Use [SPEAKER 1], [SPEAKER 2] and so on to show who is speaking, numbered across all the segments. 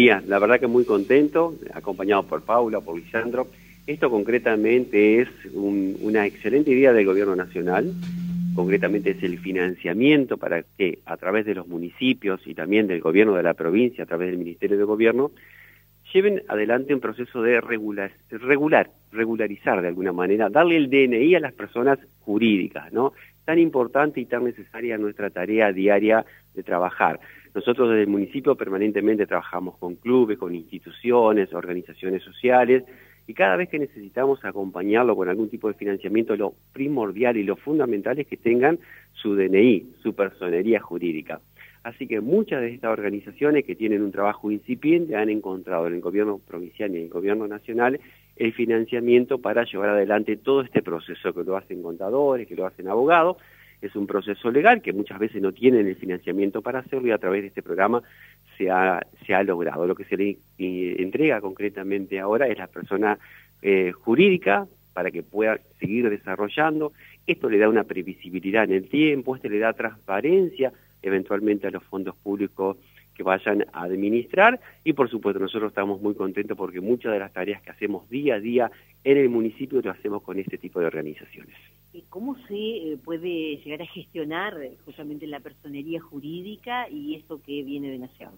[SPEAKER 1] La verdad que muy contento, acompañado por Paula, por Lisandro. Esto concretamente es una excelente idea del Gobierno Nacional, concretamente es el financiamiento para que a través de los municipios y también del Gobierno de la provincia, a través del Ministerio de Gobierno, lleven adelante un proceso de regular, regular, regularizar de alguna manera, darle el DNI a las personas jurídicas, ¿no? Tan importante y tan necesaria nuestra tarea diaria de trabajar. Nosotros desde el municipio permanentemente trabajamos con clubes, con instituciones, organizaciones sociales, y cada vez que necesitamos acompañarlo con algún tipo de financiamiento, lo primordial y lo fundamental es que tengan su DNI, su personería jurídica. Así que muchas de estas organizaciones que tienen un trabajo incipiente han encontrado en el gobierno provincial y en el gobierno nacional el financiamiento para llevar adelante todo este proceso que lo hacen contadores, que lo hacen abogados, es un proceso legal que muchas veces no tienen el financiamiento para hacerlo y a través de este programa se ha, se ha logrado. Lo que se le entrega concretamente ahora es la persona eh, jurídica para que pueda seguir desarrollando. Esto le da una previsibilidad en el tiempo, esto le da transparencia eventualmente a los fondos públicos que vayan a administrar y por supuesto nosotros estamos muy contentos porque muchas de las tareas que hacemos día a día en el municipio lo hacemos con este tipo de organizaciones.
[SPEAKER 2] ¿Cómo se eh, puede llegar a gestionar eh, justamente la personería jurídica y esto que viene de Nación?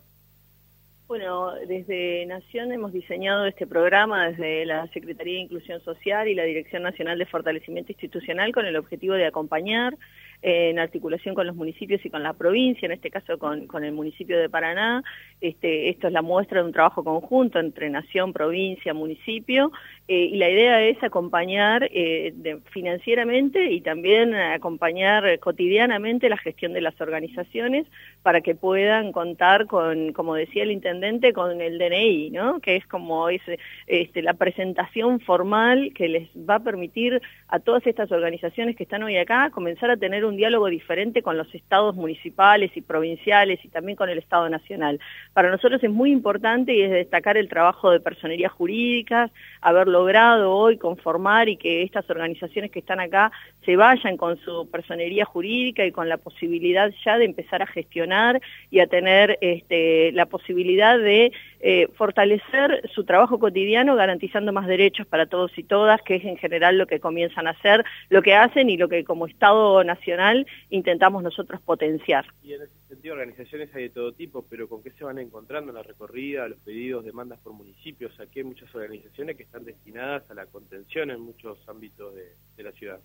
[SPEAKER 3] Bueno, desde Nación hemos diseñado este programa desde la Secretaría de Inclusión Social y la Dirección Nacional de Fortalecimiento Institucional con el objetivo de acompañar en articulación con los municipios y con la provincia, en este caso con, el municipio de Paraná. Este, esto es la muestra de un trabajo conjunto entre nación, provincia, municipio, eh, y la idea es acompañar eh, financieramente y también acompañar cotidianamente la gestión de las organizaciones para que puedan contar con, como decía el intendente, con el DNI, ¿no? que es como es, este, la presentación formal que les va a permitir a todas estas organizaciones que están hoy acá comenzar a tener un un diálogo diferente con los estados municipales y provinciales y también con el Estado Nacional. Para nosotros es muy importante y es destacar el trabajo de personerías jurídicas, haber logrado hoy conformar y que estas organizaciones que están acá se vayan con su personería jurídica y con la posibilidad ya de empezar a gestionar y a tener este, la posibilidad de eh, fortalecer su trabajo cotidiano garantizando más derechos para todos y todas, que es en general lo que comienzan a hacer, lo que hacen y lo que como Estado Nacional intentamos nosotros potenciar.
[SPEAKER 4] Y en ese sentido organizaciones hay de todo tipo, pero ¿con qué se van encontrando en la recorrida, los pedidos, demandas por municipios? Aquí hay muchas organizaciones que están destinadas a la contención en muchos ámbitos de, la ciudad.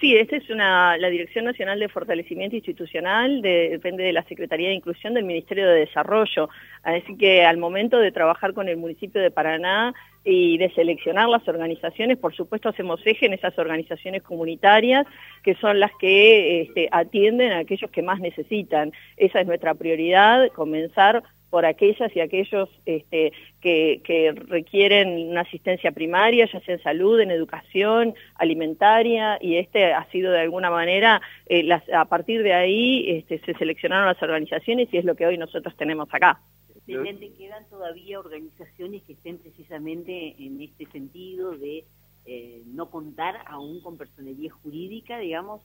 [SPEAKER 3] Sí, esta es una, la Dirección Nacional de Fortalecimiento Institucional, depende de la Secretaría de Inclusión del Ministerio de Desarrollo. Así que al momento de trabajar con el municipio de Paraná y de seleccionar las organizaciones, por supuesto hacemos eje en esas organizaciones comunitarias que son las que este, atienden a aquellos que más necesitan. Esa es nuestra prioridad, comenzar por aquellas y aquellos este, que, requieren una asistencia primaria, ya sea en salud, en educación, alimentaria, y este ha sido de alguna manera, eh, a partir de ahí este, se seleccionaron las organizaciones y es lo que hoy nosotros tenemos acá.
[SPEAKER 2] ¿Quedan todavía organizaciones que estén precisamente en este sentido de eh, no contar aún con personería jurídica, digamos?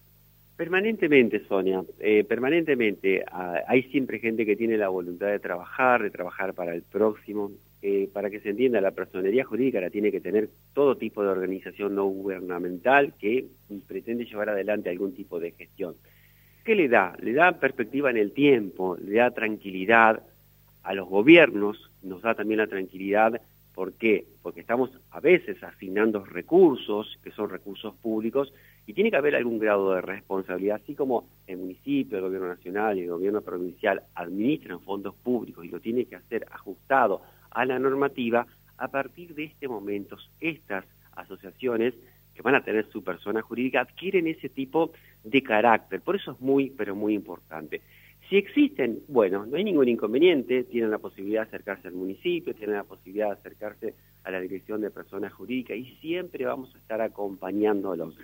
[SPEAKER 1] Permanentemente, Sonia, eh, permanentemente. Ah, hay siempre gente que tiene la voluntad de trabajar, de trabajar para el próximo. Eh, para que se entienda, la personería jurídica la tiene que tener todo tipo de organización no gubernamental que pretende llevar adelante algún tipo de gestión. ¿Qué le da? Le da perspectiva en el tiempo, le da tranquilidad, a los gobiernos nos da también la tranquilidad. ¿Por qué? Porque estamos a veces asignando recursos, que son recursos públicos, y tiene que haber algún grado de responsabilidad, así como el municipio, el gobierno nacional y el gobierno provincial administran fondos públicos y lo tiene que hacer ajustado a la normativa, a partir de este momento estas asociaciones que van a tener su persona jurídica adquieren ese tipo de carácter. Por eso es muy, pero muy importante. Si existen, bueno, no hay ningún inconveniente, tienen la posibilidad de acercarse al municipio, tienen la posibilidad de acercarse a la dirección de personas jurídicas y siempre vamos a estar acompañándolos.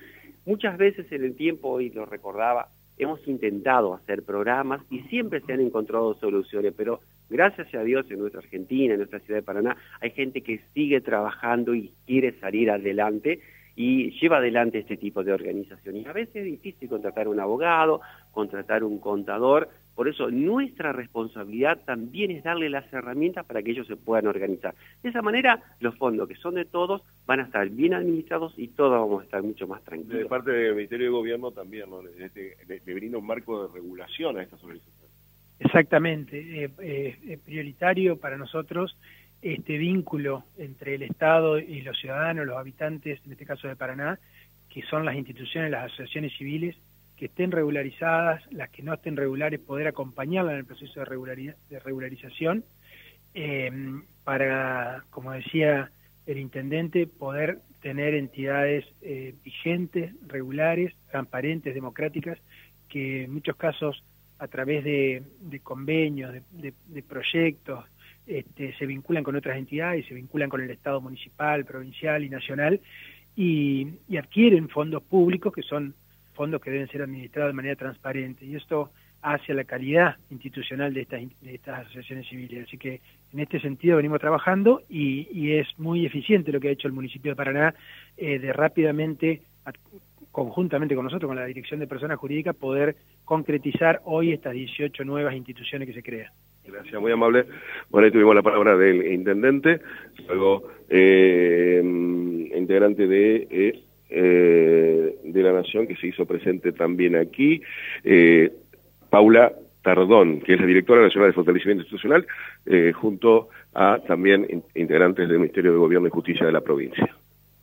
[SPEAKER 1] Muchas veces en el tiempo, y lo recordaba, hemos intentado hacer programas y siempre se han encontrado soluciones, pero gracias a Dios en nuestra Argentina, en nuestra ciudad de Paraná, hay gente que sigue trabajando y quiere salir adelante y lleva adelante este tipo de organización. Y a veces es difícil contratar un abogado, contratar un contador, Por eso nuestra responsabilidad también es darle las herramientas para que ellos se puedan organizar. De esa manera, los fondos que son de todos van a estar bien administrados y todos vamos a estar mucho más tranquilos.
[SPEAKER 5] De parte del Ministerio de Gobierno también, ¿no? le, brinda un marco de regulación a estas organizaciones.
[SPEAKER 6] Exactamente, eh, eh, es prioritario para nosotros este vínculo entre el Estado y los ciudadanos, los habitantes, en este caso de Paraná, que son las instituciones, las asociaciones civiles, que estén regularizadas, las que no estén regulares, poder acompañarlas en el proceso de, de regularización, eh, para, como decía el intendente, poder tener entidades eh, vigentes, regulares, transparentes, democráticas, que en muchos casos a través de, convenios, de, proyectos, este, se vinculan con otras entidades, se vinculan con el Estado municipal, provincial y nacional, y, adquieren fondos públicos que son fondos que deben ser administrados de manera transparente. Y esto hace la calidad institucional de estas, de estas asociaciones civiles. Así que en este sentido venimos trabajando y, es muy eficiente lo que ha hecho el municipio de Paraná eh, de rápidamente, conjuntamente con nosotros, con la Dirección de Personas Jurídicas, poder concretizar hoy estas 18 nuevas instituciones que se crean.
[SPEAKER 5] Gracias, muy amable. Bueno, ahí tuvimos la palabra del intendente, luego eh, integrante de, eh, eh, de la Nación, que se hizo presente también aquí, eh, Paula Tardón, que es la directora nacional de fortalecimiento institucional, junto a también integrantes del Ministerio de Gobierno y Justicia de la provincia.